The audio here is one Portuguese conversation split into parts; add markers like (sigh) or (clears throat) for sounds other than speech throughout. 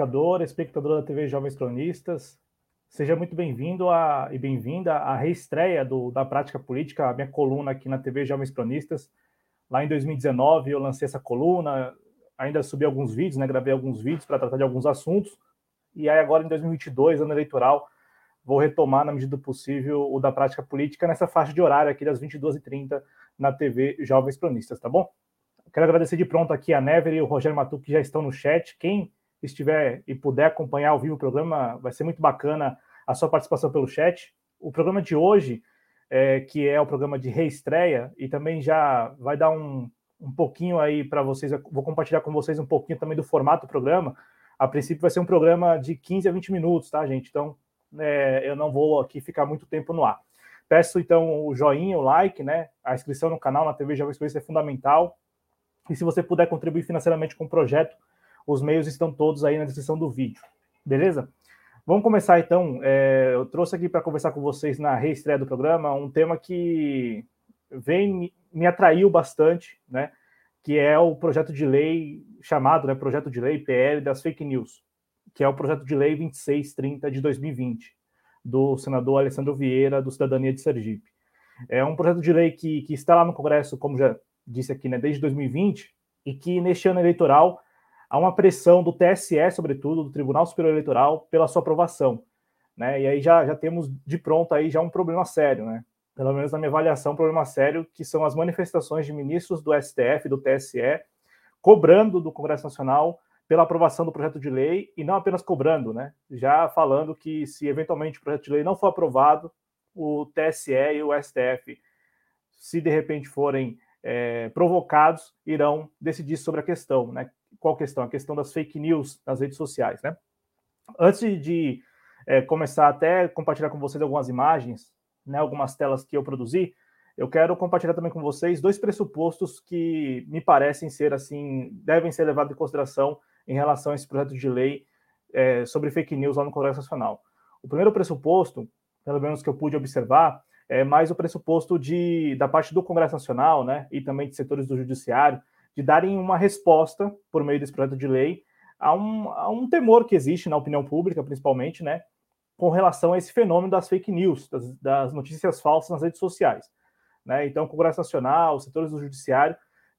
Olá, espectador, da TV Jovens Cronistas. Seja muito bem-vindo e bem-vinda à reestreia do, da prática política, a minha coluna aqui na TV Jovens Cronistas. Lá em 2019 eu lancei essa coluna, ainda subi alguns vídeos, né, gravei alguns vídeos para tratar de alguns assuntos. E aí agora em 2022, ano eleitoral, vou retomar na medida do possível o da prática política nessa faixa de horário aqui das 22h30 na TV Jovens Cronistas, tá bom? Quero agradecer de pronto aqui a Never e o Rogério Matu que já estão no chat. Quem estiver e puder acompanhar ao vivo o programa, vai ser muito bacana a sua participação pelo chat. O programa de hoje, é, que é o programa de reestreia, e também já vai dar um, um pouquinho aí para vocês, vou compartilhar com vocês um pouquinho também do formato do programa. A princípio vai ser um programa de 15 a 20 minutos, tá, gente? Então, é, eu não vou aqui ficar muito tempo no ar. Peço então o joinha, o like, né? A inscrição no canal na TV Jovem Experiência é fundamental. E se você puder contribuir financeiramente com o projeto, os meios estão todos aí na descrição do vídeo. Beleza? Vamos começar então. É, eu trouxe aqui para conversar com vocês na reestreia do programa um tema que vem me atraiu bastante, né? Que é o projeto de lei chamado, né, projeto de lei PL das fake news, que é o projeto de lei 2630 de 2020 do senador Alessandro Vieira do Cidadania de Sergipe. É um projeto de lei que, que está lá no Congresso, como já disse aqui, né, desde 2020 e que neste ano eleitoral há uma pressão do TSE, sobretudo, do Tribunal Superior Eleitoral, pela sua aprovação. Né? E aí já, já temos de pronto aí já um problema sério, né? Pelo menos na minha avaliação, um problema sério, que são as manifestações de ministros do STF, do TSE, cobrando do Congresso Nacional pela aprovação do projeto de lei, e não apenas cobrando, né? Já falando que se eventualmente o projeto de lei não for aprovado, o TSE e o STF, se de repente forem é, provocados, irão decidir sobre a questão, né? qual questão? A questão das fake news nas redes sociais, né? Antes de é, começar até compartilhar com vocês algumas imagens, né, algumas telas que eu produzi, eu quero compartilhar também com vocês dois pressupostos que me parecem ser assim, devem ser levados em consideração em relação a esse projeto de lei é, sobre fake news lá no Congresso Nacional. O primeiro pressuposto, pelo menos que eu pude observar, é mais o pressuposto de, da parte do Congresso Nacional, né, e também de setores do Judiciário, de darem uma resposta, por meio desse projeto de lei, a um, a um temor que existe na opinião pública, principalmente, né, com relação a esse fenômeno das fake news, das, das notícias falsas nas redes sociais. Né? Então, o Congresso Nacional, os setores do Judiciário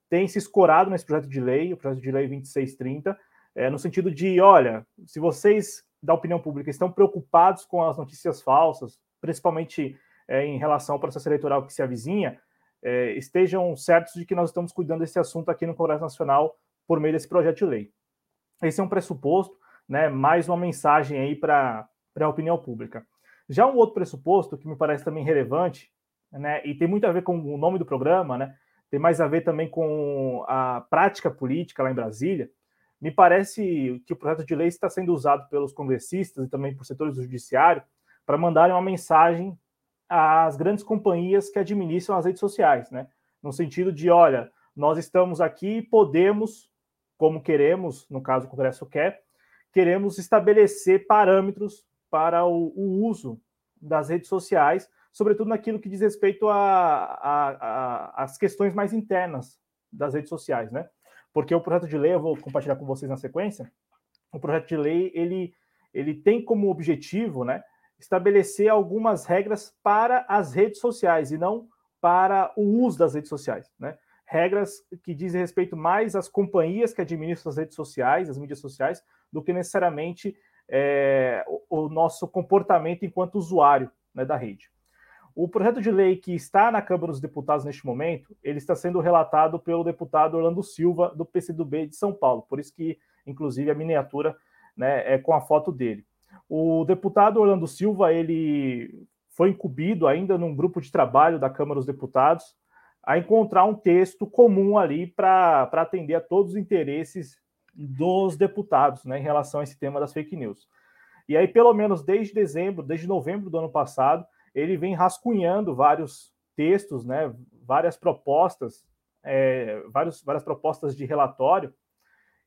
têm se escorado nesse projeto de lei, o projeto de lei 2630, é, no sentido de, olha, se vocês da opinião pública estão preocupados com as notícias falsas, principalmente é, em relação ao processo eleitoral que se avizinha, é, estejam certos de que nós estamos cuidando desse assunto aqui no Congresso Nacional por meio desse projeto de lei. Esse é um pressuposto, né, mais uma mensagem aí para a opinião pública. Já um outro pressuposto que me parece também relevante, né, e tem muito a ver com o nome do programa, né, tem mais a ver também com a prática política lá em Brasília, me parece que o projeto de lei está sendo usado pelos congressistas e também por setores do judiciário para mandarem uma mensagem as grandes companhias que administram as redes sociais, né? No sentido de, olha, nós estamos aqui e podemos, como queremos, no caso o Congresso quer, queremos estabelecer parâmetros para o, o uso das redes sociais, sobretudo naquilo que diz respeito às questões mais internas das redes sociais, né? Porque o projeto de lei, eu vou compartilhar com vocês na sequência, o projeto de lei, ele, ele tem como objetivo, né, estabelecer algumas regras para as redes sociais e não para o uso das redes sociais, né? Regras que dizem respeito mais às companhias que administram as redes sociais, as mídias sociais, do que necessariamente é, o, o, nosso comportamento enquanto usuário né, da rede. O projeto de lei que está na Câmara dos Deputados neste momento, ele está sendo relatado pelo deputado Orlando Silva, do PCdoB de São Paulo, por isso que, inclusive, a miniatura né, é com a foto dele. O deputado Orlando Silva, ele foi incumbido ainda num grupo de trabalho da Câmara dos Deputados a encontrar um texto comum ali para atender a todos os interesses dos deputados né, em relação a esse tema das fake news. E aí, pelo menos desde dezembro, desde novembro do ano passado, ele vem rascunhando vários textos, né, várias propostas, é, vários, várias propostas de relatório,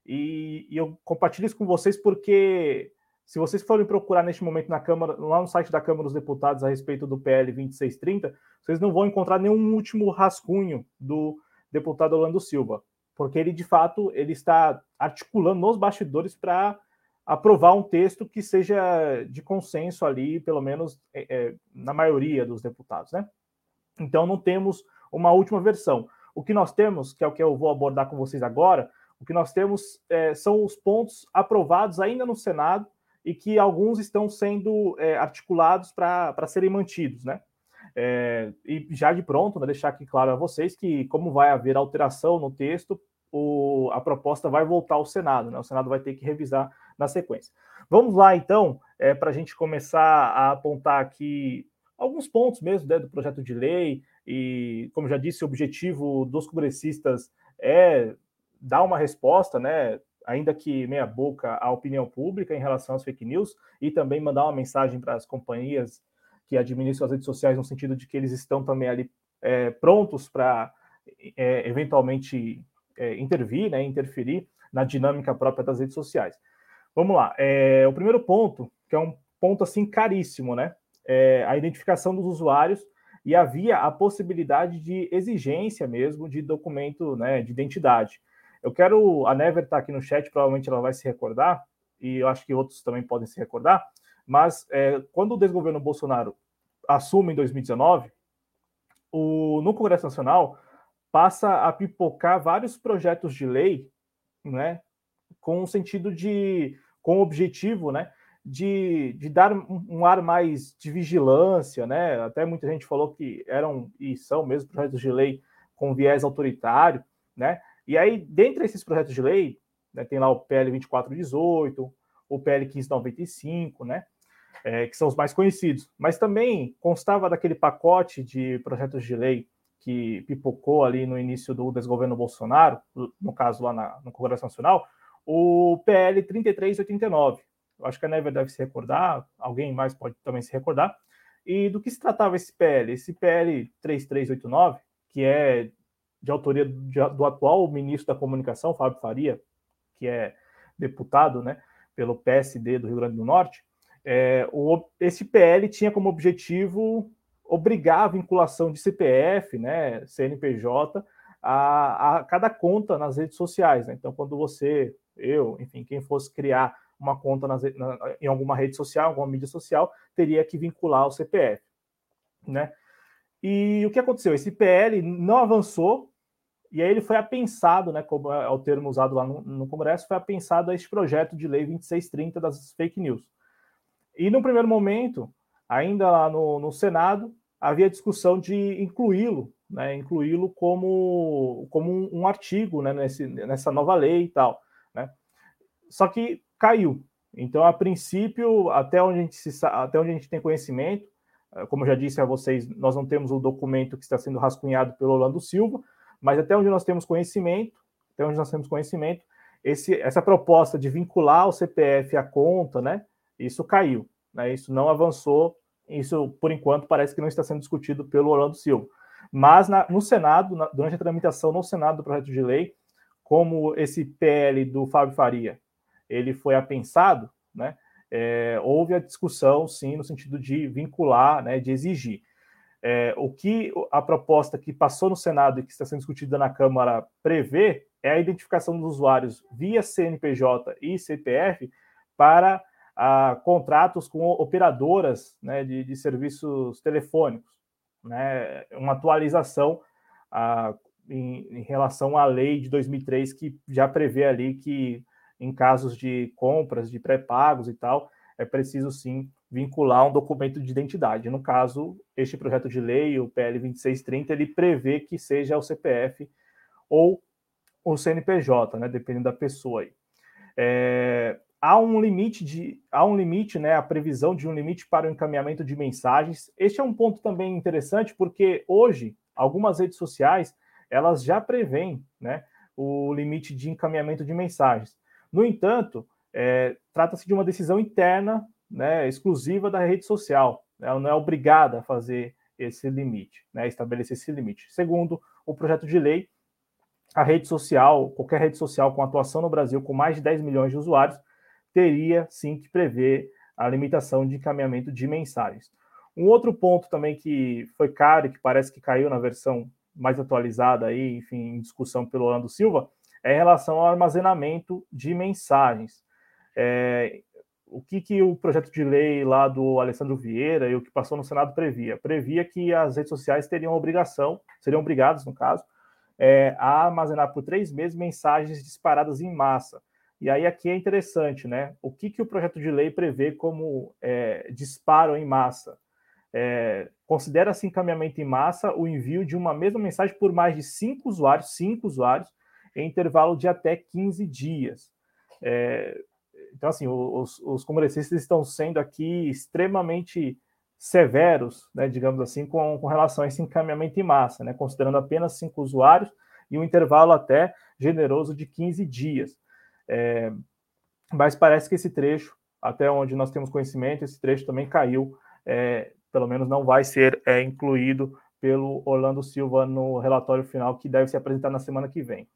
e, e eu compartilho isso com vocês porque se vocês forem procurar neste momento na Câmara, lá no site da Câmara dos Deputados a respeito do PL 2630, vocês não vão encontrar nenhum último rascunho do deputado Orlando Silva, porque ele de fato ele está articulando nos bastidores para aprovar um texto que seja de consenso ali, pelo menos é, é, na maioria dos deputados, né? Então não temos uma última versão. O que nós temos, que é o que eu vou abordar com vocês agora, o que nós temos é, são os pontos aprovados ainda no Senado e que alguns estão sendo é, articulados para serem mantidos, né? É, e já de pronto, né, deixar aqui claro a vocês que, como vai haver alteração no texto, o, a proposta vai voltar ao Senado, né? O Senado vai ter que revisar na sequência. Vamos lá, então, é, para a gente começar a apontar aqui alguns pontos mesmo né, do projeto de lei, e, como já disse, o objetivo dos congressistas é dar uma resposta, né, ainda que meia boca, à opinião pública em relação às fake news, e também mandar uma mensagem para as companhias que administram as redes sociais, no sentido de que eles estão também ali é, prontos para é, eventualmente é, intervir, né, interferir na dinâmica própria das redes sociais. Vamos lá. É, o primeiro ponto, que é um ponto assim caríssimo, né? É a identificação dos usuários e havia a possibilidade de exigência mesmo de documento né, de identidade. Eu quero. A Never está aqui no chat, provavelmente ela vai se recordar, e eu acho que outros também podem se recordar, mas é, quando o desgoverno Bolsonaro assume em 2019, o, no Congresso Nacional passa a pipocar vários projetos de lei, né, com o sentido de, com o objetivo, né, de, de dar um, ar mais de vigilância, né? Até muita gente falou que eram e são mesmo projetos de lei com viés autoritário, né? E aí, dentre esses projetos de lei, né, tem lá o PL 2418, o PL 1595, né? É, que são os mais conhecidos. Mas também constava daquele pacote de projetos de lei que pipocou ali no início do desgoverno Bolsonaro, no caso lá na, no Congresso Nacional, o PL 3389. Eu acho que a Never deve se recordar, alguém mais pode também se recordar. E do que se tratava esse PL? Esse PL 3389, que é de autoria do atual ministro da Comunicação, Fábio Faria, que é deputado né, pelo PSD do Rio Grande do Norte, é, o, esse PL tinha como objetivo obrigar a vinculação de CPF, né, CNPJ, a, a cada conta nas redes sociais. Né? Então, quando você eu, enfim, quem fosse criar uma conta nas, na, em alguma rede social, alguma mídia social, teria que vincular o CPF, né? E o que aconteceu? Esse PL não avançou e aí ele foi apensado, né, como é o termo usado lá no, no Congresso, foi apensado a este projeto de lei 2630 das fake news. E no primeiro momento, ainda lá no, no Senado, havia discussão de incluí-lo, né, incluí-lo como, como um, um artigo né, nesse, nessa nova lei e tal. Né? Só que caiu. Então, a princípio, até onde a gente, se, até onde a gente tem conhecimento, eh, como eu já disse a vocês, nós não temos o documento que está sendo rascunhado pelo Orlando Silva, mas até onde nós temos conhecimento, até onde nós temos conhecimento, esse, essa proposta de vincular o CPF à conta, né, isso caiu, né, isso não avançou, isso, por enquanto, parece que não está sendo discutido pelo Orlando Silva. Mas na, no Senado, na, durante a tramitação no Senado do projeto de lei, como esse PL do Fábio Faria, ele foi apensado, né? É, houve a discussão, sim, no sentido de vincular, né, de exigir. É, o que a proposta que passou no Senado e que está sendo discutida na Câmara prevê é a identificação dos usuários via CNPJ e CPF para a, contratos com operadoras né, de, de, serviços telefônicos, né, uma atualização a, em, em, relação à lei de 2003 que já prevê ali que em casos de compras, de pré-pagos e tal, é preciso sim vincular um documento de identidade. No caso, este projeto de lei, o PL 2630, ele prevê que seja o CPF ou o CNPJ, né, dependendo da pessoa. Aí. É, há um limite de há um limite, né, a previsão de um limite para o encaminhamento de mensagens. Este é um ponto também interessante porque hoje algumas redes sociais elas já prevêem, né, o limite de encaminhamento de mensagens. No entanto, é, trata-se de uma decisão interna, né, exclusiva da rede social. Ela não é obrigada a fazer esse limite, né, estabelecer esse limite. Segundo o projeto de lei, a rede social, qualquer rede social com atuação no Brasil com mais de 10 milhões de usuários, teria sim que prever a limitação de encaminhamento de mensagens. Um outro ponto também que foi caro e que parece que caiu na versão mais atualizada aí, enfim, em discussão pelo Orlando Silva, é em relação ao armazenamento de mensagens. É, o que, que o projeto de lei lá do Alessandro Vieira e o que passou no Senado previa? Previa que as redes sociais teriam obrigação, seriam obrigadas, no caso, é, a armazenar por três meses mensagens disparadas em massa. E aí aqui é interessante, né? O que, que o projeto de lei prevê como é, disparo em massa? É, Considera-se encaminhamento em massa o envio de uma mesma mensagem por mais de cinco usuários, cinco usuários, em intervalo de até 15 dias. É, então, assim, os, os congressistas estão sendo aqui extremamente severos, né, digamos assim, com, com relação a esse encaminhamento em massa, né, considerando apenas cinco usuários e um intervalo até generoso de 15 dias. É, mas parece que esse trecho, até onde nós temos conhecimento, esse trecho também caiu, é, pelo menos não vai ser é, incluído pelo Orlando Silva no relatório final que deve ser apresentado na semana que vem.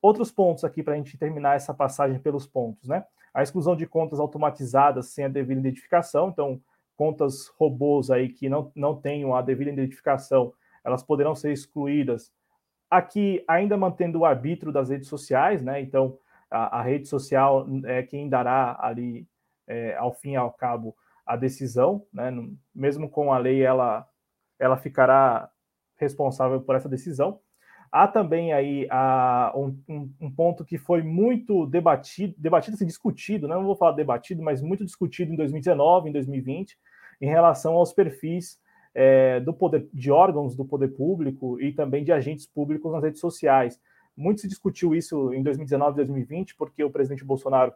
Outros pontos aqui para a gente terminar essa passagem pelos pontos, né? A exclusão de contas automatizadas sem a devida identificação, então contas robôs aí que não, não tenham a devida identificação, elas poderão ser excluídas. Aqui, ainda mantendo o arbítrio das redes sociais, né? Então, a, a rede social é quem dará ali, é, ao fim e ao cabo, a decisão, né? Mesmo com a lei, ela, ela ficará responsável por essa decisão. Há também aí a, um, um, ponto que foi muito debatido, debatido, assim, discutido, né? não vou falar debatido, mas muito discutido em 2019, em 2020, em relação aos perfis é, do poder, de órgãos do poder público e também de agentes públicos nas redes sociais. Muito se discutiu isso em 2019 e 2020, porque o presidente Bolsonaro,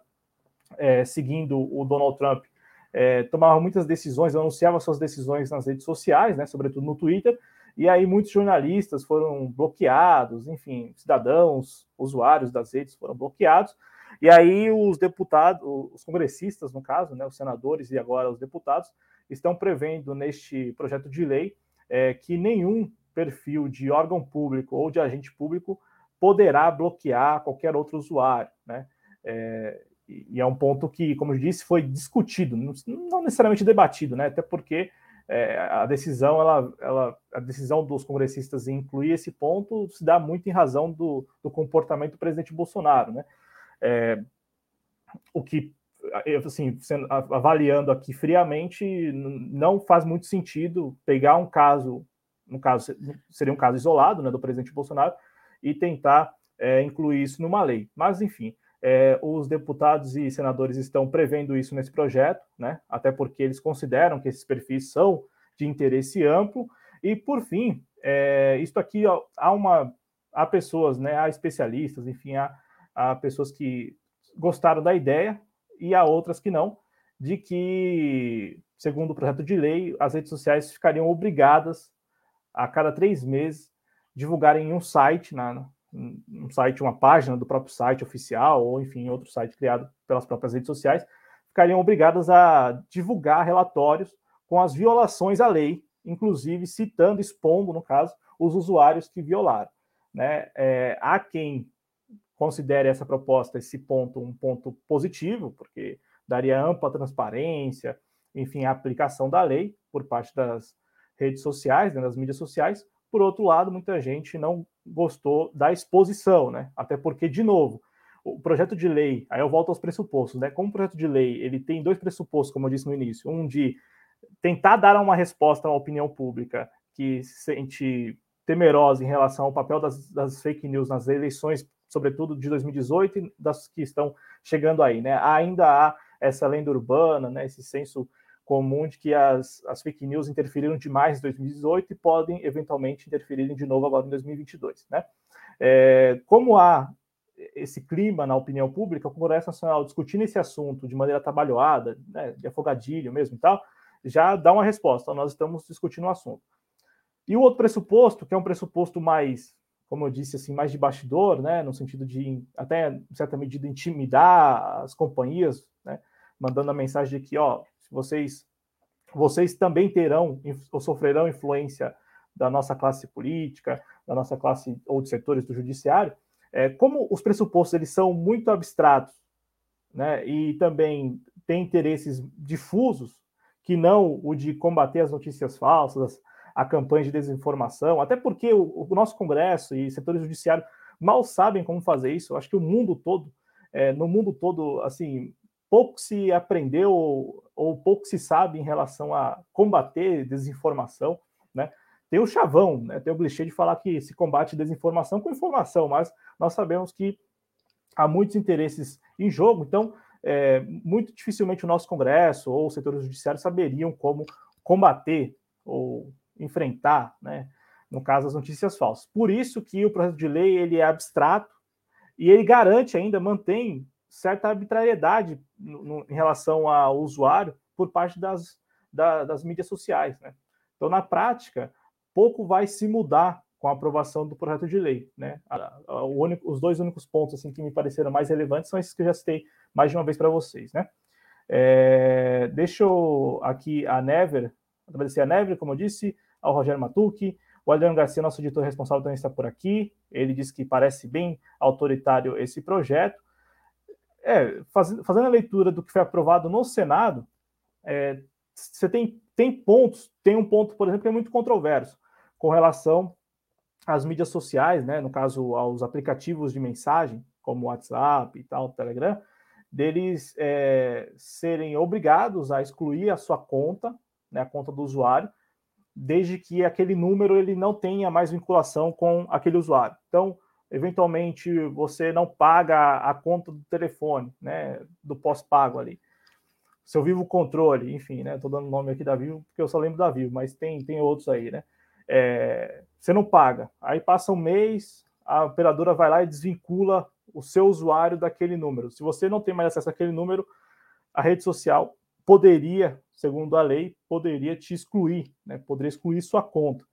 é, seguindo o Donald Trump, é, tomava muitas decisões, anunciava suas decisões nas redes sociais, né, sobretudo no Twitter, e aí muitos jornalistas foram bloqueados, enfim, cidadãos, usuários das redes foram bloqueados. E aí os deputados, os congressistas, no caso, né, os senadores e agora os deputados, estão prevendo neste projeto de lei é, que nenhum perfil de órgão público ou de agente público poderá bloquear qualquer outro usuário, né? É, e é um ponto que, como eu disse, foi discutido, não necessariamente debatido, né? Até porque é, a decisão, ela, ela, a decisão dos congressistas em incluir esse ponto se dá muito em razão do, do comportamento do presidente Bolsonaro, né? É, o que, assim, sendo, avaliando aqui friamente, não faz muito sentido pegar um caso, no caso seria um caso isolado, né, do presidente Bolsonaro, e tentar é, incluir isso numa lei. Mas, enfim, é, os deputados e senadores estão prevendo isso nesse projeto, né? até porque eles consideram que esses perfis são de interesse amplo. E, por fim, é, isso aqui ó, há uma há pessoas, né, há especialistas, enfim, há, há pessoas que gostaram da ideia e há outras que não, de que, segundo o projeto de lei, as redes sociais ficariam obrigadas a cada três meses divulgarem um site na, um site, uma página do próprio site oficial, ou enfim, outro site criado pelas próprias redes sociais, ficariam obrigadas a divulgar relatórios com as violações à lei, inclusive citando, expondo, no caso, os usuários que violaram. Né? É, há quem considere essa proposta, esse ponto, um ponto positivo, porque daria ampla transparência, enfim, a aplicação da lei por parte das redes sociais, né, das mídias sociais. Por outro lado, muita gente não gostou da exposição, né? Até porque, de novo, o projeto de lei, aí eu volto aos pressupostos, né? Como o projeto de lei ele tem dois pressupostos, como eu disse no início, um de tentar dar uma resposta à opinião pública que se sente temerosa em relação ao papel das, das fake news nas eleições, sobretudo de 2018 e das que estão chegando aí, né? Ainda há essa lenda urbana, né? Esse senso comum de que as, as fake news interferiram demais em 2018 e podem eventualmente interferir de novo agora em 2022. Né? É, como há esse clima na opinião pública, o Congresso Nacional discutindo esse assunto de maneira trabalhada, né, de afogadilho mesmo e tal, já dá uma resposta. Nós estamos discutindo o assunto. E o outro pressuposto, que é um pressuposto mais, como eu disse, assim, mais de bastidor, né, no sentido de até em certa medida intimidar as companhias, né, mandando a mensagem de que, ó, vocês, vocês também terão ou sofrerão influência da nossa classe política, da nossa classe ou de setores do judiciário, é, como os pressupostos eles são muito abstratos, né, e também têm interesses difusos, que não o de combater as notícias falsas, a campanha de desinformação, até porque o, o nosso Congresso e setores judiciários mal sabem como fazer isso. Eu acho que o mundo todo, é, no mundo todo, assim, pouco se aprendeu ou, ou pouco se sabe em relação a combater desinformação, né? Tem o chavão, né? tem o clichê de falar que se combate desinformação com informação, mas nós sabemos que há muitos interesses em jogo, então é, muito dificilmente o nosso Congresso ou o setor judiciário saberiam como combater ou enfrentar, né, no caso, as notícias falsas. Por isso que o projeto de lei ele é abstrato e ele garante ainda, mantém certa arbitrariedade no, em relação ao usuário por parte das, da, das mídias sociais. Né? Então, na prática, pouco vai se mudar com a aprovação do projeto de lei. Né? Único, os dois únicos pontos assim, que me pareceram mais relevantes são esses que eu já citei mais de uma vez para vocês. Né? É, deixa eu aqui a Never, agradecer a Never, como eu disse, ao Rogério Matucci, o Adriano Garcia, nosso editor responsável, também está por aqui. Ele disse que parece bem autoritário esse projeto. É, faz, fazendo a leitura do que foi aprovado no Senado, é, você tem, tem pontos, tem um ponto, por exemplo, que é muito controverso com relação às mídias sociais, né, no caso aos aplicativos de mensagem, como WhatsApp e tal, Telegram, deles é, serem obrigados a excluir a sua conta, né, a conta do usuário, desde que aquele número ele não tenha mais vinculação com aquele usuário. Então, eventualmente, você não paga a conta do telefone, né, do pós-pago ali seu Vivo Controle, enfim, né? Estou dando o nome aqui da Vivo porque eu só lembro da Vivo, mas tem, tem outros aí, né? É, você não paga. Aí passa um mês, a operadora vai lá e desvincula o seu usuário daquele número. Se você não tem mais acesso àquele número, a rede social poderia, segundo a lei, poderia te excluir, né? Poderia excluir sua conta.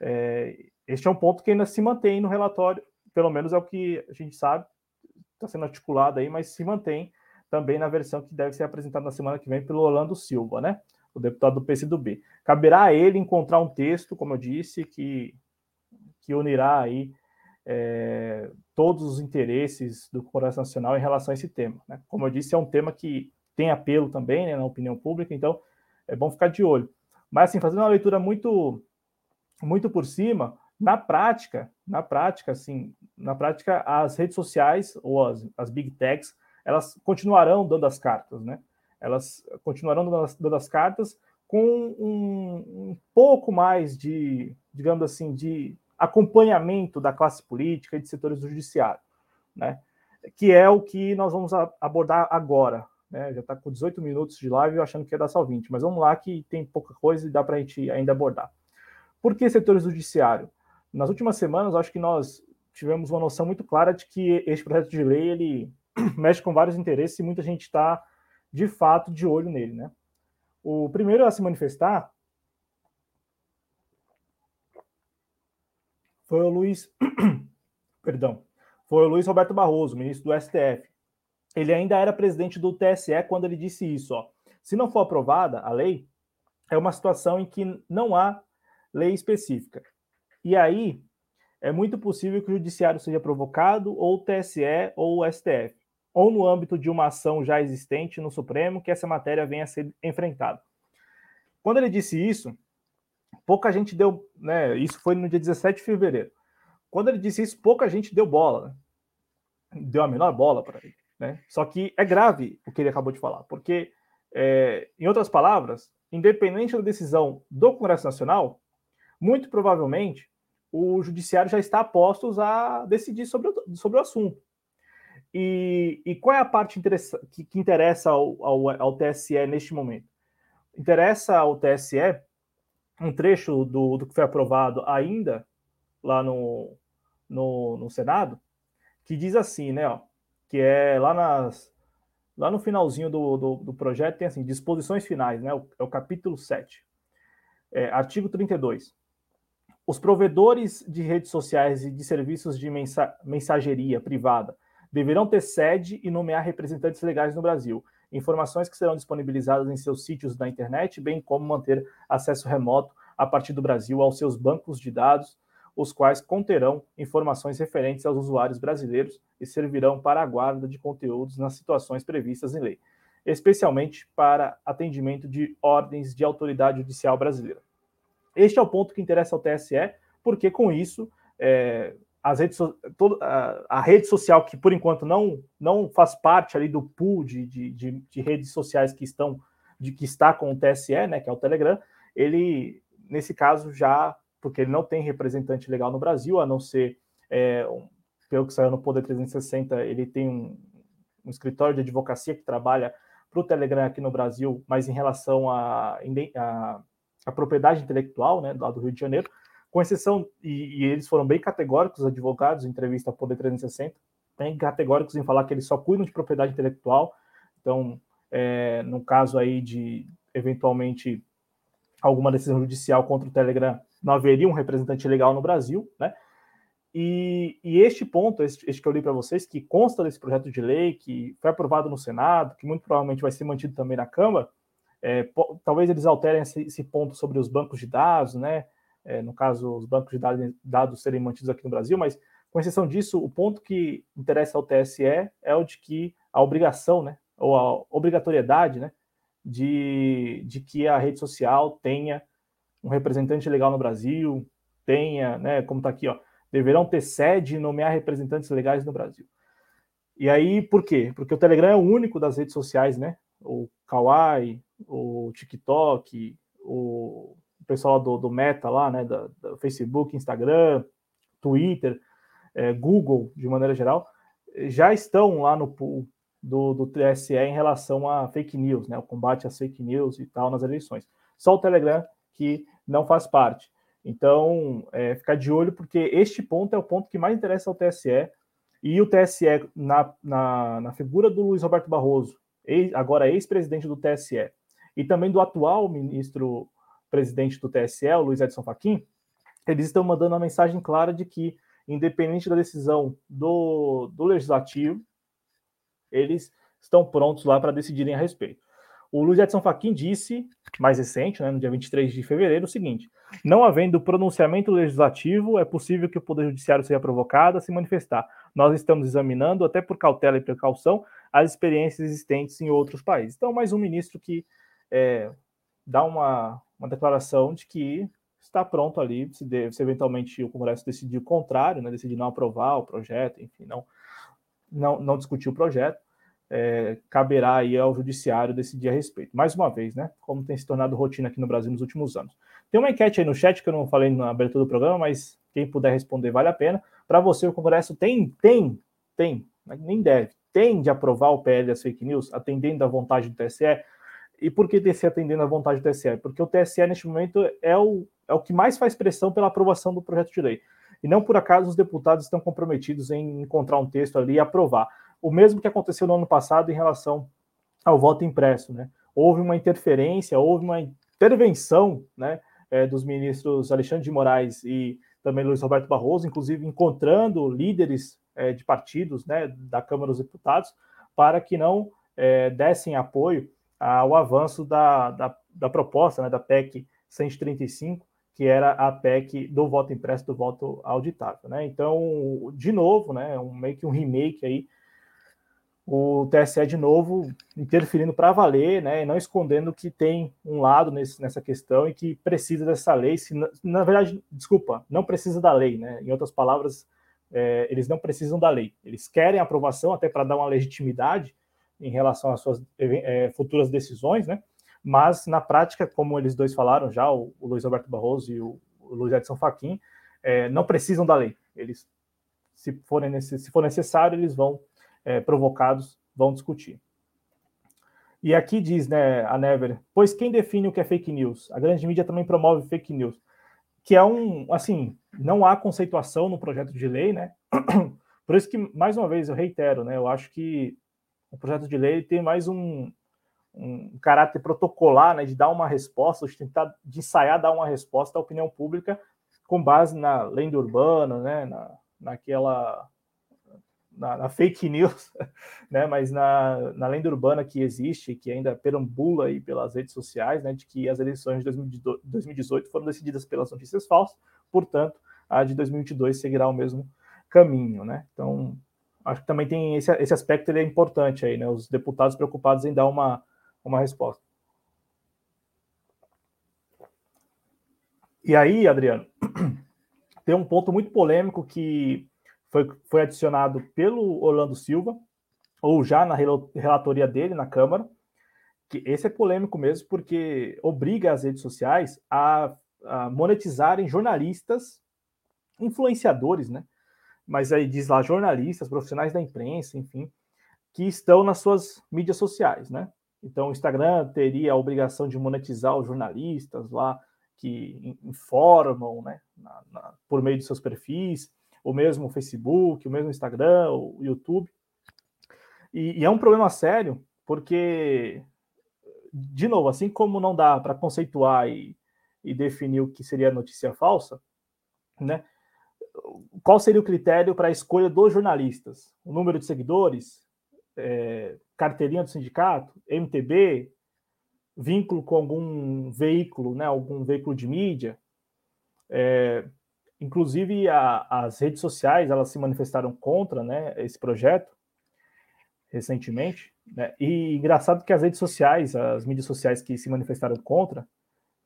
É, este é um ponto que ainda se mantém no relatório, pelo menos é o que a gente sabe, está sendo articulado aí, mas se mantém também na versão que deve ser apresentada na semana que vem pelo Orlando Silva, né? O deputado do PCdoB. Caberá a ele encontrar um texto, como eu disse, que, que unirá aí é, todos os interesses do Congresso Nacional em relação a esse tema. Né? Como eu disse, é um tema que tem apelo também né, na opinião pública, então é bom ficar de olho. Mas, assim, fazendo uma leitura muito, muito por cima, na prática, na prática, assim, na prática, as redes sociais ou as, as big techs elas continuarão dando as cartas, né? Elas continuarão dando as, dando as cartas com um, um, pouco mais de, digamos assim, de acompanhamento da classe política e de setores do judiciário, né? Que é o que nós vamos abordar agora. Né? Já está com 18 minutos de live, achando que ia dar só 20, mas vamos lá que tem pouca coisa e dá para a gente ainda abordar. Por que setores do judiciário? Nas últimas semanas, acho que nós tivemos uma noção muito clara de que este projeto de lei ele (clears throat) mexe com vários interesses e muita gente está, de fato, de olho nele. Né? O primeiro a se manifestar foi o Luiz. (clears throat) Perdão. Foi o Luiz Roberto Barroso, ministro do STF. Ele ainda era presidente do TSE quando ele disse isso. Ó. Se não for aprovada a lei, é uma situação em que não há lei específica. E aí é muito possível que o judiciário seja provocado, ou o TSE ou o STF ou no âmbito de uma ação já existente no Supremo que essa matéria venha a ser enfrentada. Quando ele disse isso, pouca gente deu, né, isso foi no dia 17 de fevereiro. Quando ele disse isso, pouca gente deu bola, né? deu a menor bola para ele. Né? Só que é grave o que ele acabou de falar, porque, é, em outras palavras, independente da decisão do Congresso Nacional, muito provavelmente o judiciário já está postos a decidir sobre o, sobre o assunto. E, e qual é a parte que, que, interessa ao, ao, ao, TSE neste momento? Interessa ao TSE um trecho do, do que foi aprovado ainda lá no, no, no, Senado, que diz assim, né, ó, que é lá, nas, lá no finalzinho do, do, do projeto tem assim, disposições finais, né, é o capítulo 7, é, artigo 32. Os provedores de redes sociais e de serviços de mensa mensageria privada deverão ter sede e nomear representantes legais no Brasil. Informações que serão disponibilizadas em seus sítios da internet, bem como manter acesso remoto a partir do Brasil aos seus bancos de dados, os quais conterão informações referentes aos usuários brasileiros e servirão para a guarda de conteúdos nas situações previstas em lei, especialmente para atendimento de ordens de autoridade judicial brasileira. Este é o ponto que interessa ao TSE, porque com isso é, as redes, a, a, rede social que por enquanto não, não faz parte ali do pool de, de, de, de, redes sociais que estão de que está com o TSE, né, que é o Telegram, ele nesse caso já porque ele não tem representante legal no Brasil, a não ser é, um, pelo que saiu no Poder 360, ele tem um, um escritório de advocacia que trabalha para o Telegram aqui no Brasil, mas em relação a, a, a, propriedade intelectual, né, lá do Rio de Janeiro, com exceção, e, e, eles foram bem categóricos, os advogados, em entrevista ao Poder 360, bem categóricos em falar que eles só cuidam de propriedade intelectual, então, é, no caso aí de, eventualmente, alguma decisão judicial contra o Telegram, não haveria um representante legal no Brasil, né? E, e este ponto, este, este, que eu li para vocês, que consta desse projeto de lei, que foi aprovado no Senado, que muito provavelmente vai ser mantido também na Câmara, é, talvez eles alterem esse, esse, ponto sobre os bancos de dados, né? É, no caso, os bancos de dados, dados serem mantidos aqui no Brasil, mas com exceção disso, o ponto que interessa ao TSE é o de que a obrigação, né, ou a obrigatoriedade, né, de, de que a rede social tenha um representante legal no Brasil, tenha, né, como está aqui, ó, deverão ter sede e nomear representantes legais no Brasil. E aí, por quê? Porque o Telegram é o único das redes sociais, né? O Kawaii, o TikTok, o pessoal do, do Meta lá, né? Da, da Facebook, Instagram, Twitter, é, Google, de maneira geral, já estão lá no pool do, do TSE em relação a fake news, né? O combate às fake news e tal nas eleições. Só o Telegram que não faz parte. Então, é, ficar de olho, porque este ponto é o ponto que mais interessa ao TSE, e o TSE, na, na, na figura do Luiz Roberto Barroso, agora ex-presidente do TSE, e também do atual ministro presidente do TSE, o Luiz Edson Fachin, eles estão mandando uma mensagem clara de que, independente da decisão do, do legislativo, eles estão prontos lá para decidirem a respeito. O Luiz Edson Fachin disse, mais recente, né, no dia 23 de fevereiro, o seguinte: não havendo pronunciamento legislativo, é possível que o Poder Judiciário seja provocado a se manifestar. Nós estamos examinando, até por cautela e precaução, as experiências existentes em outros países. Então, mais um ministro que é, dá uma, uma declaração de que está pronto ali, se, se eventualmente o Congresso decidir o contrário, né, decidir não aprovar o projeto, enfim, não, não, não discutir o projeto, é, caberá aí ao judiciário decidir a respeito. Mais uma vez, né? Como tem se tornado rotina aqui no Brasil nos últimos anos. Tem uma enquete aí no chat que eu não falei na abertura do programa, mas quem puder responder vale a pena. Para você, o Congresso tem, tem, tem, nem deve, tem de aprovar o PL das fake news, atendendo à vontade do TSE. E por que TSE atendendo à vontade do TSE? Porque o TSE, neste momento, é o, é o que mais faz pressão pela aprovação do projeto de lei. E não por acaso os deputados estão comprometidos em encontrar um texto ali e aprovar o mesmo que aconteceu no ano passado em relação ao voto impresso, né? Houve uma interferência, houve uma intervenção, né, é, dos ministros Alexandre de Moraes e também Luiz Roberto Barroso, inclusive encontrando líderes é, de partidos, né, da Câmara dos Deputados, para que não é, dessem apoio ao avanço da, da, da proposta, né, da PEC 135, que era a PEC do voto impresso, do voto auditável, né? Então, de novo, né, um, meio que um remake aí o TSE de novo interferindo para valer, né, e não escondendo que tem um lado nesse, nessa questão e que precisa dessa lei. Se, na verdade, desculpa, não precisa da lei, né? Em outras palavras, é, eles não precisam da lei. Eles querem aprovação até para dar uma legitimidade em relação às suas é, futuras decisões, né? Mas na prática, como eles dois falaram já, o, o Luiz Alberto Barroso e o, o Luiz Edson Fachin, é, não precisam da lei. Eles, se, forem, se for necessário, eles vão é, provocados vão discutir. E aqui diz, né, a Never, pois quem define o que é fake news? A grande mídia também promove fake news, que é um, assim, não há conceituação no projeto de lei, né? (clears throat) Por isso que, mais uma vez, eu reitero, né, eu acho que o projeto de lei tem mais um, um caráter protocolar, né, de dar uma resposta, de tentar, de ensaiar dar uma resposta à opinião pública com base na lenda urbana, né, na, naquela na, na, fake news, (laughs) né, mas na, na lenda urbana que existe, que ainda perambula aí pelas redes sociais, né, de que as eleições de 2018 foram decididas pelas notícias falsas, portanto, a de 2022 seguirá o mesmo caminho, né? Então, acho que também tem esse, esse aspecto ele é importante aí, né? Os deputados preocupados em dar uma, uma resposta. E aí, Adriano, (clears throat) tem um ponto muito polêmico que foi, foi adicionado pelo Orlando Silva, ou já na relatoria dele na Câmara, que esse é polêmico mesmo, porque obriga as redes sociais a, a monetizarem jornalistas, influenciadores, né? Mas aí diz lá jornalistas, profissionais da imprensa, enfim, que estão nas suas mídias sociais, né? Então, o Instagram teria a obrigação de monetizar os jornalistas lá que informam, né, na, na, por meio de seus perfis, o mesmo Facebook, o mesmo Instagram, o YouTube. E, e é um problema sério, porque, de novo, assim como não dá para conceituar e, e definir o que seria notícia falsa, né? Qual seria o critério para a escolha dos jornalistas? O número de seguidores? É, carteirinha do sindicato? MTB? Vínculo com algum veículo, né? Algum veículo de mídia? É, Inclusive, a, as redes sociais elas se manifestaram contra né, esse projeto recentemente. Né? E engraçado que as redes sociais, as mídias sociais que se manifestaram contra,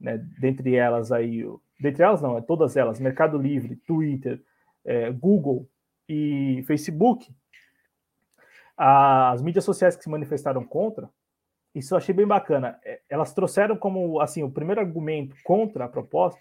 né, dentre elas aí, dentre elas não, é todas elas, Mercado Livre, Twitter, é, Google e Facebook, as mídias sociais que se manifestaram contra, isso eu achei bem bacana. É, elas trouxeram como assim o primeiro argumento contra a proposta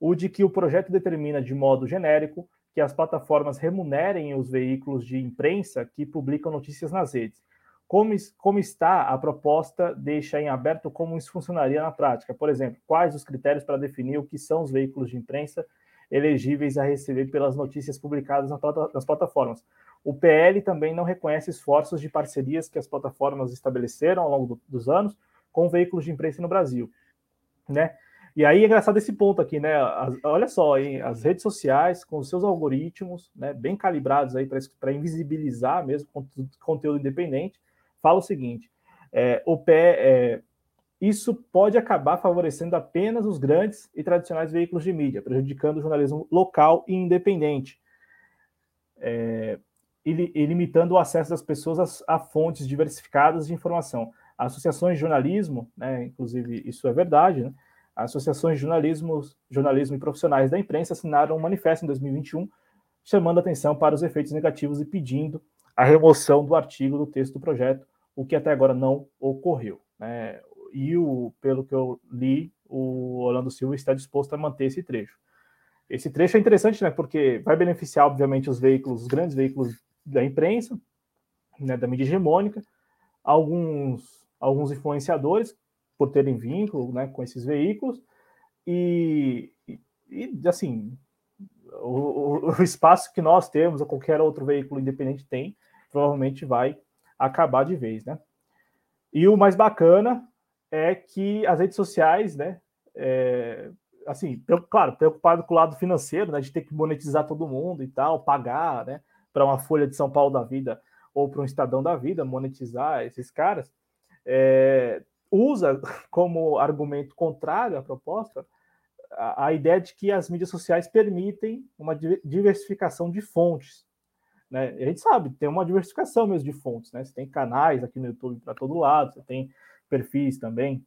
o de que o projeto determina de modo genérico que as plataformas remunerem os veículos de imprensa que publicam notícias nas redes. Como, como está a proposta deixa em aberto como isso funcionaria na prática. Por exemplo, quais os critérios para definir o que são os veículos de imprensa elegíveis a receber pelas notícias publicadas nas plataformas. O PL também não reconhece esforços de parcerias que as plataformas estabeleceram ao longo dos anos com veículos de imprensa no Brasil. Né? E aí é engraçado esse ponto aqui, né? As, olha só, hein? as redes sociais com os seus algoritmos, né, bem calibrados aí para invisibilizar mesmo conteúdo, conteúdo independente, fala o seguinte: é, o pé, é, isso pode acabar favorecendo apenas os grandes e tradicionais veículos de mídia, prejudicando o jornalismo local e independente. É, e, limitando o acesso das pessoas a fontes diversificadas de informação. Associações de jornalismo, né, inclusive isso é verdade, né, associações de jornalismo, jornalismo e profissionais da imprensa assinaram um manifesto em 2021 chamando atenção para os efeitos negativos e pedindo a remoção do artigo do texto do projeto, o que até agora não ocorreu. Né? E, o, pelo que eu li, o Orlando Silva está disposto a manter esse trecho. Esse trecho é interessante, né, porque vai beneficiar, obviamente, os veículos, os grandes veículos da imprensa, né, da mídia hegemônica, alguns, alguns influenciadores por terem vínculo né, com esses veículos, e, e, assim, o, o, espaço que nós temos, ou qualquer outro veículo independente tem, provavelmente vai acabar de vez, né? E o mais bacana é que as redes sociais, né, é, assim, claro, preocupado com o lado financeiro, né, de ter que monetizar todo mundo e tal, pagar, né, para uma Folha de São Paulo da vida ou para um Estadão da vida, monetizar esses caras, é, usa (laughs) como argumento contrário à proposta a, a, ideia de que as mídias sociais permitem uma diversificação de fontes. Né? A gente sabe, tem uma diversificação mesmo de fontes. Né? Você tem canais aqui no YouTube para todo lado, você tem perfis também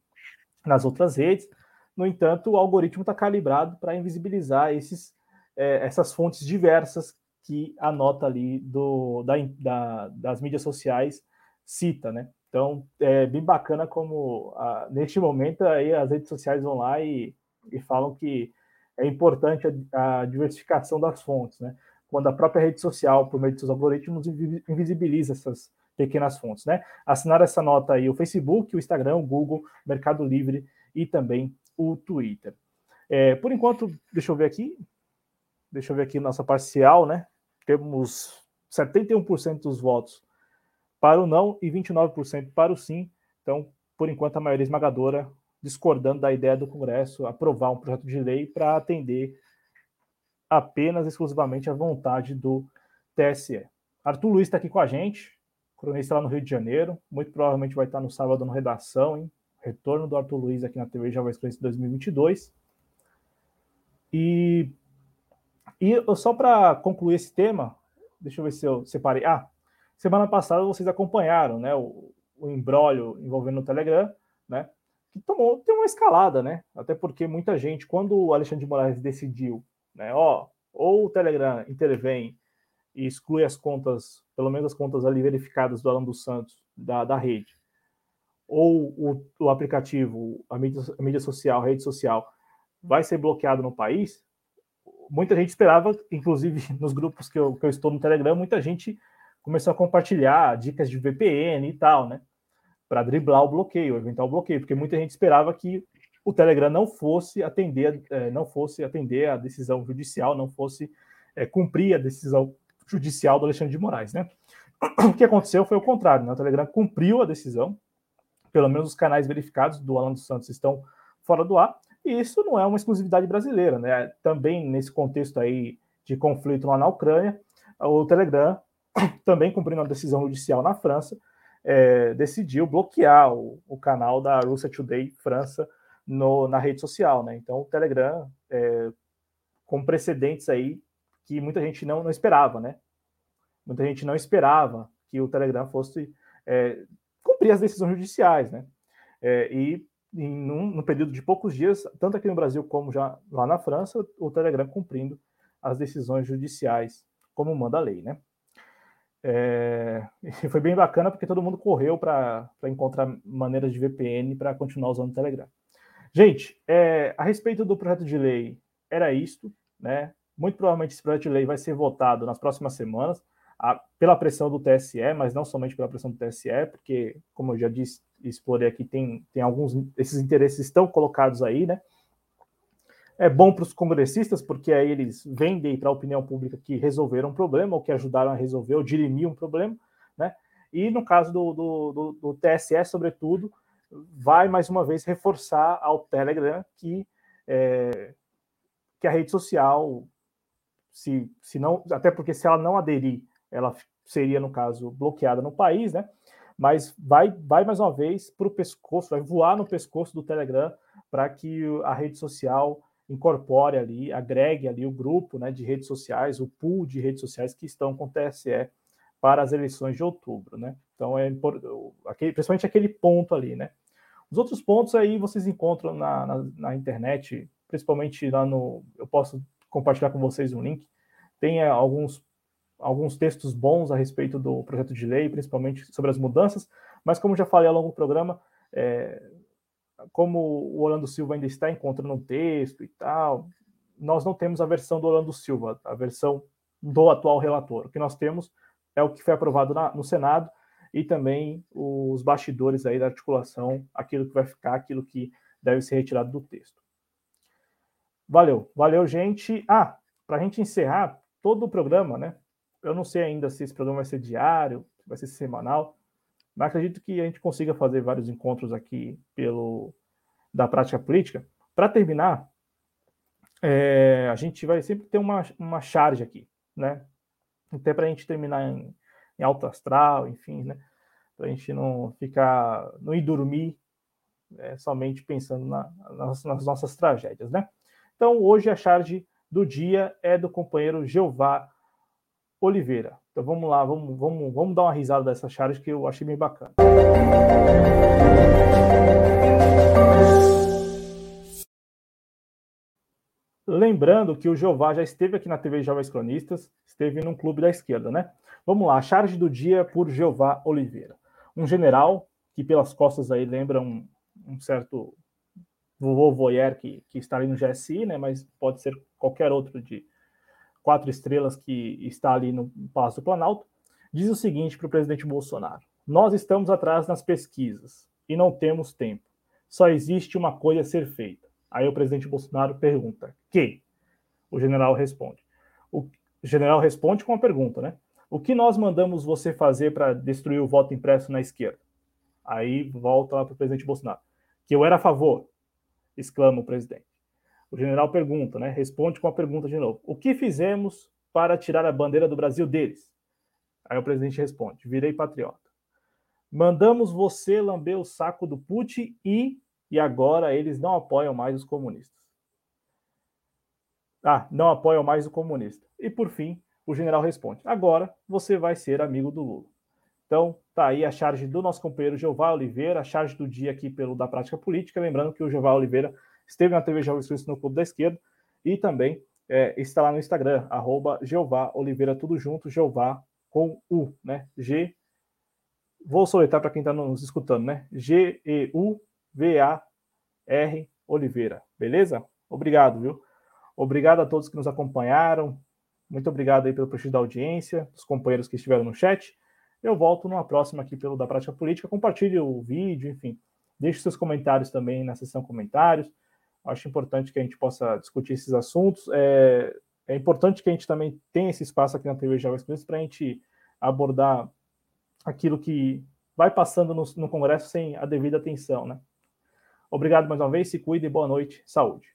nas outras redes. No entanto, o algoritmo está calibrado para invisibilizar esses, é, essas fontes diversas que a nota ali do, da, da, das mídias sociais cita, né? Então, é bem bacana como, neste momento, aí as redes sociais vão lá e, e falam que é importante a, a, diversificação das fontes, né? Quando a própria rede social, por meio de seus algoritmos, invisibiliza essas pequenas fontes, né? Assinaram essa nota aí o Facebook, o Instagram, o Google, Mercado Livre e também o Twitter. É, por enquanto, deixa eu ver aqui, deixa eu ver aqui nossa parcial, né? Temos 71% dos votos para o não e 29% para o sim. Então, por enquanto, a maioria esmagadora discordando da ideia do Congresso aprovar um projeto de lei para atender apenas exclusivamente a vontade do TSE. Arthur Luiz está aqui com a gente, cronista lá no Rio de Janeiro, muito provavelmente vai estar no sábado no Redação, hein? Retorno do Arthur Luiz aqui na TV Vai Esclarecer 2022. E, e só para concluir esse tema, deixa eu ver se eu separei. Ah, Semana passada vocês acompanharam, né, o, o embrólio envolvendo o Telegram, né, que tomou tem uma escalada, né? Até porque muita gente, quando o Alexandre de Moraes decidiu, né, ó, ou o Telegram intervém e exclui as contas, pelo menos as contas ali verificadas do Alan dos Santos, da, da rede, ou o, o aplicativo, a mídia, a mídia social, a rede social, vai ser bloqueado no país, muita gente esperava, inclusive nos grupos que eu, que eu estou no Telegram, muita gente começou a compartilhar dicas de VPN e tal, né? Para driblar o bloqueio, eventual bloqueio, porque muita gente esperava que o Telegram não fosse atender, é, não fosse atender a decisão judicial, não fosse é, cumprir a decisão judicial do Alexandre de Moraes, né? (clears throat) O que aconteceu foi o contrário, né? O Telegram cumpriu a decisão, pelo menos os canais verificados do Alan dos Santos estão fora do ar, e isso não é uma exclusividade brasileira, né? Também nesse contexto aí de conflito lá na Ucrânia, o Telegram, também cumprindo a decisão judicial na França, é, decidiu bloquear o, o, canal da Russia Today França no, na rede social, né? Então o Telegram, é, com precedentes aí que muita gente não, não esperava, né? Muita gente não esperava que o Telegram fosse é, cumprir as decisões judiciais, né? É, e em um, no período de poucos dias, tanto aqui no Brasil como já lá na França, o Telegram cumprindo as decisões judiciais, como manda a lei, né? É, (laughs) e foi bem bacana porque todo mundo correu para encontrar maneiras de VPN para continuar usando o Telegram. Gente, é, a respeito do projeto de lei, era isto, né? Muito provavelmente esse projeto de lei vai ser votado nas próximas semanas a, pela pressão do TSE, mas não somente pela pressão do TSE, porque, como eu já disse, explorei aqui, tem, tem alguns, esses interesses estão colocados aí, né? É bom para os congressistas, porque aí eles vendem para a opinião pública que resolveram um problema, ou que ajudaram a resolver, ou dirimir um problema, né? E no caso do, do, do, do TSE, sobretudo, vai mais uma vez reforçar ao Telegram que, é, que a rede social, se, se não, até porque se ela não aderir ela seria, no caso, bloqueada no país, né? Mas vai, vai mais uma vez para o pescoço, vai voar no pescoço do Telegram para que a rede social incorpore ali, agregue ali o grupo né, de redes sociais, o pool de redes sociais que estão com o TSE para as eleições de outubro, né? Então é aquele, principalmente aquele ponto ali, né? Os outros pontos aí vocês encontram na, na, na, internet, principalmente lá no. Eu posso compartilhar com vocês um link. Tem é, alguns alguns textos bons a respeito do projeto de lei, principalmente sobre as mudanças, mas como já falei ao longo do programa, é, como o Orlando Silva ainda está encontrando um texto e tal, nós não temos a versão do Orlando Silva, a versão do atual relator. O que nós temos é o que foi aprovado na, no Senado e também os bastidores aí da articulação, aquilo que vai ficar, aquilo que deve ser retirado do texto. Valeu, valeu, gente. Ah, para a gente encerrar todo o programa, né? Eu não sei ainda se esse programa vai ser diário, vai ser semanal, mas acredito que a gente consiga fazer vários encontros aqui pelo da prática política. Para terminar, é, a gente vai sempre ter uma, uma charge aqui, né? Até para a gente terminar em, em alto astral, enfim, né? Para a gente não ficar, não ir dormir é, somente pensando na, nas, nas, nossas tragédias, né? Então, hoje a charge do dia é do companheiro Jeová Oliveira. Então vamos lá, vamos, vamos, vamos dar uma risada dessa charge que eu achei bem bacana. Lembrando que o Jeová já esteve aqui na TV Jovens Cronistas, esteve num clube da esquerda, né? Vamos lá, a charge do dia por Jeová Oliveira. Um general que pelas costas aí lembra um, um certo vovô Voyer que, que está ali no GSI, né? Mas pode ser qualquer outro de, quatro estrelas que está ali no Palácio do Planalto, diz o seguinte para o presidente Bolsonaro: Nós estamos atrás nas pesquisas e não temos tempo. Só existe uma coisa a ser feita. Aí o presidente Bolsonaro pergunta: Que? O general responde. O general responde com uma pergunta, né? O que nós mandamos você fazer para destruir o voto impresso na esquerda? Aí volta lá para o presidente Bolsonaro. Que eu era a favor, exclama o presidente. O general pergunta, né? Responde com a pergunta de novo. O que fizemos para tirar a bandeira do Brasil deles? Aí o presidente responde: virei patriota. Mandamos você lamber o saco do Putin e, e agora eles não apoiam mais os comunistas. Ah, não apoiam mais o comunista. E por fim, o general responde: agora você vai ser amigo do Lula. Então, tá aí a charge do nosso companheiro Jeová Oliveira, a charge do dia aqui pelo da prática política. Lembrando que o Jeová Oliveira esteve na TV Jovem Suíço no Clube da Esquerda e também é, está lá no Instagram, arroba Jeová Oliveira, tudo junto, Jeová com U, né? G. Vou soletrar para quem está nos escutando, né? G-E-U-V-A-R Oliveira, beleza? Obrigado, viu? Obrigado a todos que nos acompanharam. Muito obrigado aí pelo prestígio da audiência, dos companheiros que estiveram no chat. Eu volto numa próxima aqui pelo da Prática Política. Compartilhe o vídeo, enfim. Deixe seus comentários também na seção comentários. Acho importante que a gente possa discutir esses assuntos. É, é importante que a gente também tenha esse espaço aqui na TV Cruz para a gente abordar aquilo que vai passando no, no Congresso sem a devida atenção, né? Obrigado mais uma vez, se cuide, boa noite, saúde.